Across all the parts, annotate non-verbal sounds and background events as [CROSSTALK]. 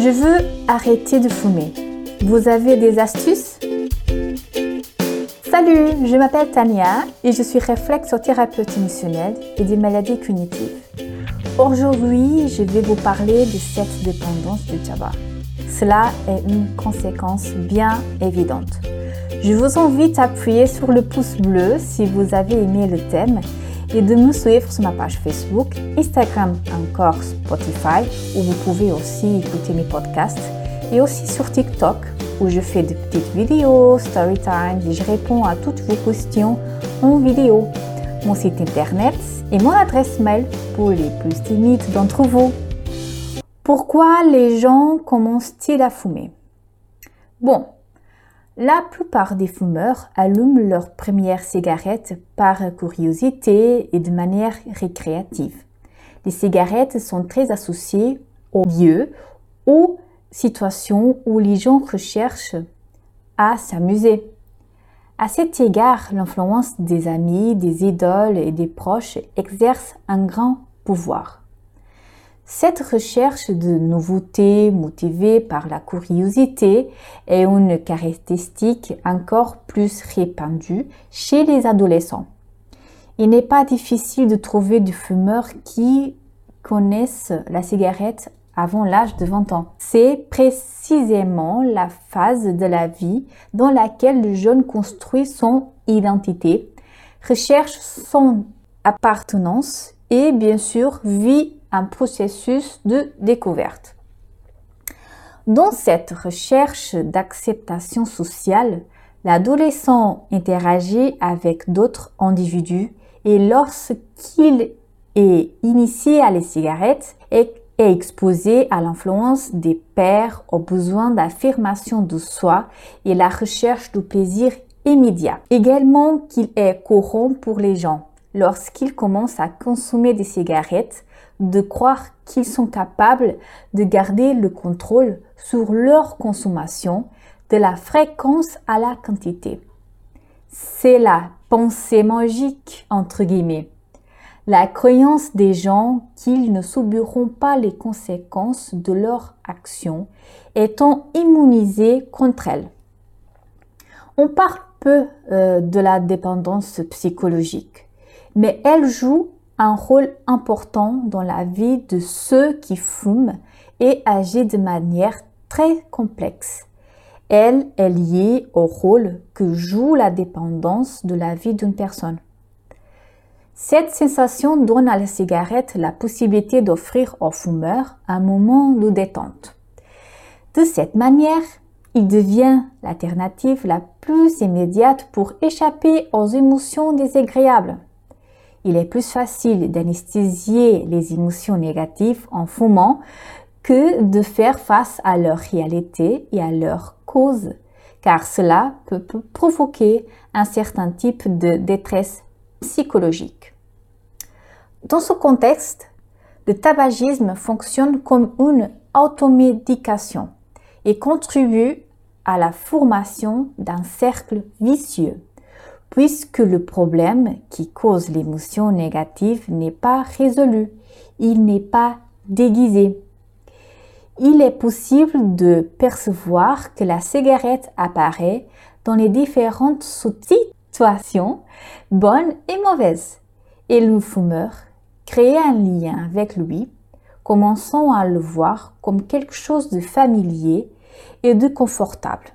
Je veux arrêter de fumer. Vous avez des astuces? Salut, je m'appelle Tania et je suis réflexothérapeute émotionnelle et des maladies cognitives. Aujourd'hui, je vais vous parler de cette dépendance du tabac. Cela est une conséquence bien évidente. Je vous invite à appuyer sur le pouce bleu si vous avez aimé le thème et de me suivre sur ma page Facebook, Instagram, encore Spotify, où vous pouvez aussi écouter mes podcasts, et aussi sur TikTok, où je fais des petites vidéos, story time, et je réponds à toutes vos questions en vidéo. Mon site internet et mon adresse mail pour les plus timides d'entre vous. Pourquoi les gens commencent-ils à fumer? Bon, la plupart des fumeurs allument leur première cigarette par curiosité et de manière récréative. Les cigarettes sont très associées aux lieux, aux situations où les gens recherchent à s'amuser. À cet égard, l'influence des amis, des idoles et des proches exerce un grand pouvoir. Cette recherche de nouveautés motivée par la curiosité est une caractéristique encore plus répandue chez les adolescents. Il n'est pas difficile de trouver des fumeurs qui connaissent la cigarette avant l'âge de 20 ans. C'est précisément la phase de la vie dans laquelle le jeune construit son identité, recherche son appartenance et bien sûr vit un processus de découverte. Dans cette recherche d'acceptation sociale, l'adolescent interagit avec d'autres individus et lorsqu'il est initié à les cigarettes et est exposé à l'influence des pères, aux besoins d'affirmation de soi et la recherche du plaisir immédiat. Également qu'il est courant pour les gens lorsqu'ils commencent à consommer des cigarettes de croire qu'ils sont capables de garder le contrôle sur leur consommation de la fréquence à la quantité. C'est la pensée magique, entre guillemets. La croyance des gens qu'ils ne subiront pas les conséquences de leur action étant immunisés contre elles. On parle peu euh, de la dépendance psychologique, mais elle joue un rôle important dans la vie de ceux qui fument et agit de manière très complexe. Elle est liée au rôle que joue la dépendance de la vie d'une personne. Cette sensation donne à la cigarette la possibilité d'offrir au fumeur un moment de détente. De cette manière, il devient l'alternative la plus immédiate pour échapper aux émotions désagréables il est plus facile d'anesthésier les émotions négatives en fumant que de faire face à leur réalité et à leur cause, car cela peut provoquer un certain type de détresse psychologique. Dans ce contexte, le tabagisme fonctionne comme une automédication et contribue à la formation d'un cercle vicieux puisque le problème qui cause l'émotion négative n'est pas résolu, il n'est pas déguisé. Il est possible de percevoir que la cigarette apparaît dans les différentes situations, bonnes et mauvaises, et le fumeur crée un lien avec lui, commençant à le voir comme quelque chose de familier et de confortable.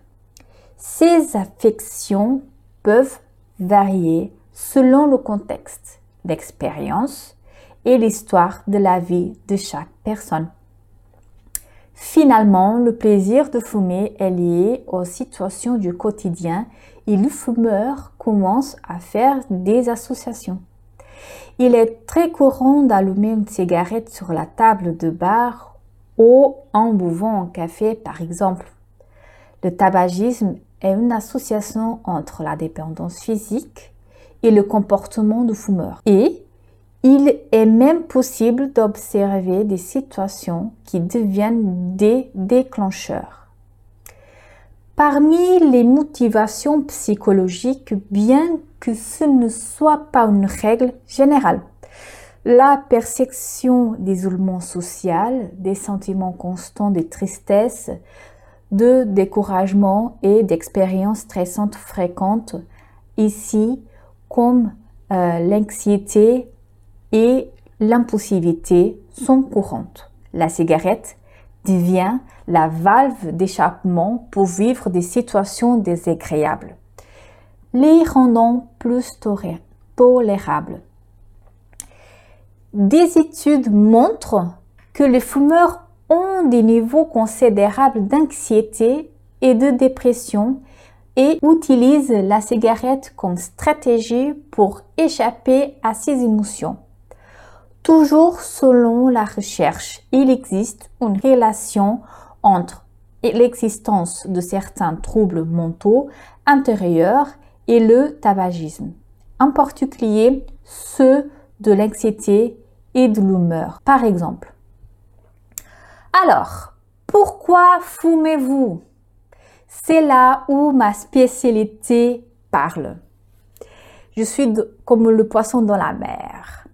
Ces affections peuvent varier selon le contexte, l'expérience et l'histoire de la vie de chaque personne. Finalement, le plaisir de fumer est lié aux situations du quotidien et le fumeur commence à faire des associations. Il est très courant d'allumer une cigarette sur la table de bar ou en buvant un café par exemple. Le tabagisme une association entre la dépendance physique et le comportement du fumeur. Et il est même possible d'observer des situations qui deviennent des déclencheurs. Parmi les motivations psychologiques, bien que ce ne soit pas une règle générale, la perception d'isolement social, des sentiments constants de tristesse, de découragement et d'expériences stressantes fréquentes, ici comme euh, l'anxiété et l'impulsivité sont courantes. La cigarette devient la valve d'échappement pour vivre des situations désagréables, les rendant plus tolérables. Des études montrent que les fumeurs ont des niveaux considérables d'anxiété et de dépression et utilisent la cigarette comme stratégie pour échapper à ces émotions. Toujours selon la recherche, il existe une relation entre l'existence de certains troubles mentaux intérieurs et le tabagisme, en particulier ceux de l'anxiété et de l'humeur. Par exemple, alors, pourquoi fumez-vous? C'est là où ma spécialité parle. Je suis comme le poisson dans la mer.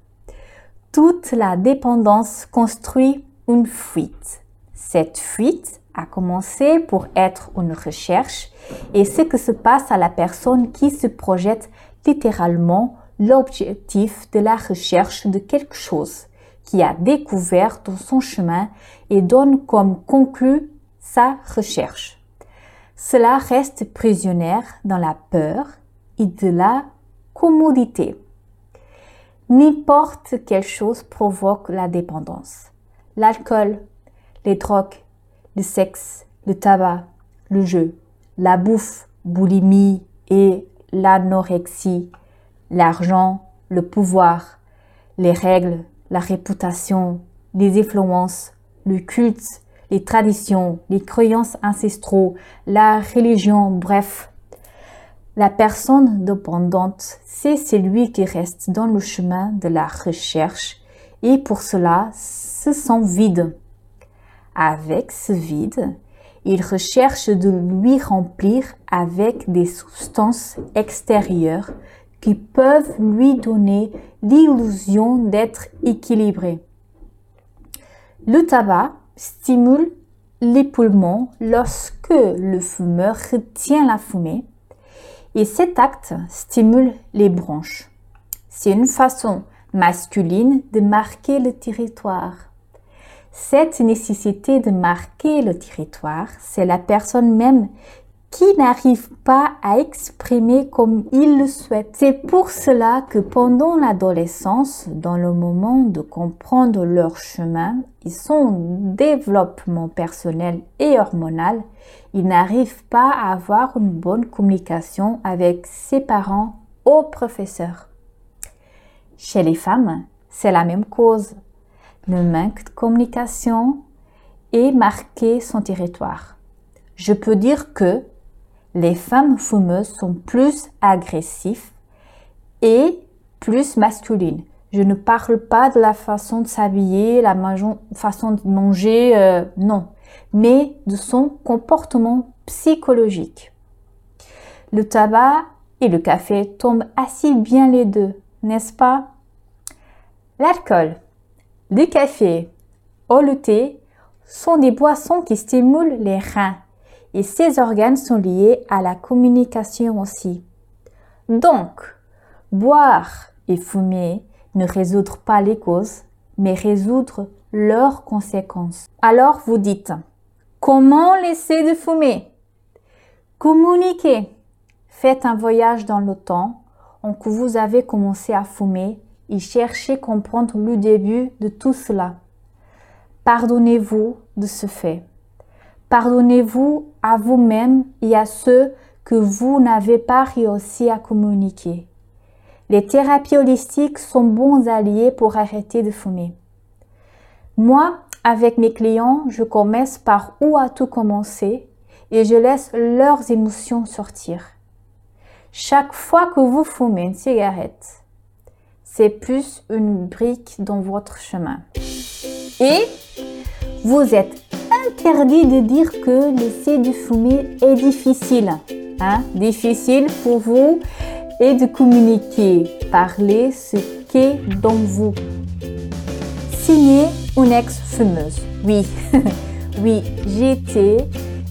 Toute la dépendance construit une fuite. Cette fuite a commencé pour être une recherche et ce que se passe à la personne qui se projette littéralement l'objectif de la recherche de quelque chose qui a découvert dans son chemin et donne comme conclu sa recherche. Cela reste prisonnière dans la peur et de la commodité. N'importe quelle chose provoque la dépendance. L'alcool, les drogues, le sexe, le tabac, le jeu, la bouffe, boulimie et l'anorexie, l'argent, le pouvoir, les règles, la réputation, les influences, le culte, les traditions, les croyances ancestraux, la religion, bref. La personne dépendante, c'est celui qui reste dans le chemin de la recherche et pour cela se sent vide. Avec ce vide, il recherche de lui remplir avec des substances extérieures qui peuvent lui donner l'illusion d'être équilibré. Le tabac stimule les poumons lorsque le fumeur retient la fumée et cet acte stimule les bronches. C'est une façon masculine de marquer le territoire. Cette nécessité de marquer le territoire, c'est la personne même qui n'arrivent pas à exprimer comme ils le souhaitent. C'est pour cela que pendant l'adolescence, dans le moment de comprendre leur chemin, ils sont en développement personnel et hormonal, ils n'arrivent pas à avoir une bonne communication avec ses parents ou professeurs. Chez les femmes, c'est la même cause. Le manque de communication est marqué son territoire. Je peux dire que les femmes fumeuses sont plus agressives et plus masculines. Je ne parle pas de la façon de s'habiller, la façon de manger, euh, non, mais de son comportement psychologique. Le tabac et le café tombent assez bien les deux, n'est-ce pas? L'alcool, le café ou le thé sont des boissons qui stimulent les reins et ces organes sont liés à la communication aussi. Donc, boire et fumer ne résoudre pas les causes, mais résoudre leurs conséquences. Alors vous dites, comment laisser de fumer? Communiquez. Faites un voyage dans le temps en que vous avez commencé à fumer et cherchez à comprendre le début de tout cela. Pardonnez-vous de ce fait. Pardonnez-vous à vous-même et à ceux que vous n'avez pas réussi à communiquer. Les thérapies holistiques sont bons alliés pour arrêter de fumer. Moi, avec mes clients, je commence par où a tout commencé et je laisse leurs émotions sortir. Chaque fois que vous fumez une cigarette, c'est plus une brique dans votre chemin. Et vous êtes interdit de dire que laisser du fumer est difficile. Hein? Difficile pour vous et de communiquer, parler ce qu'est dans vous. signé une ex-fumeuse. Oui, [LAUGHS] oui, été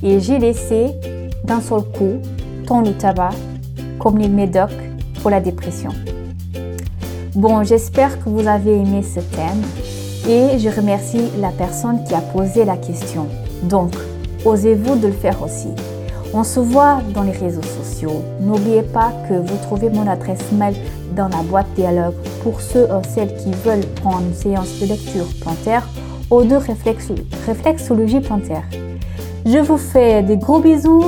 et j'ai laissé d'un seul coup tant le tabac comme les médocs pour la dépression. Bon, j'espère que vous avez aimé ce thème et je remercie la personne qui a posé la question. Donc, osez-vous de le faire aussi? On se voit dans les réseaux sociaux. N'oubliez pas que vous trouvez mon adresse mail dans la boîte dialogue pour ceux ou celles qui veulent prendre une séance de lecture plantaire ou de réflexologie plantaire. Je vous fais des gros bisous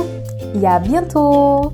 et à bientôt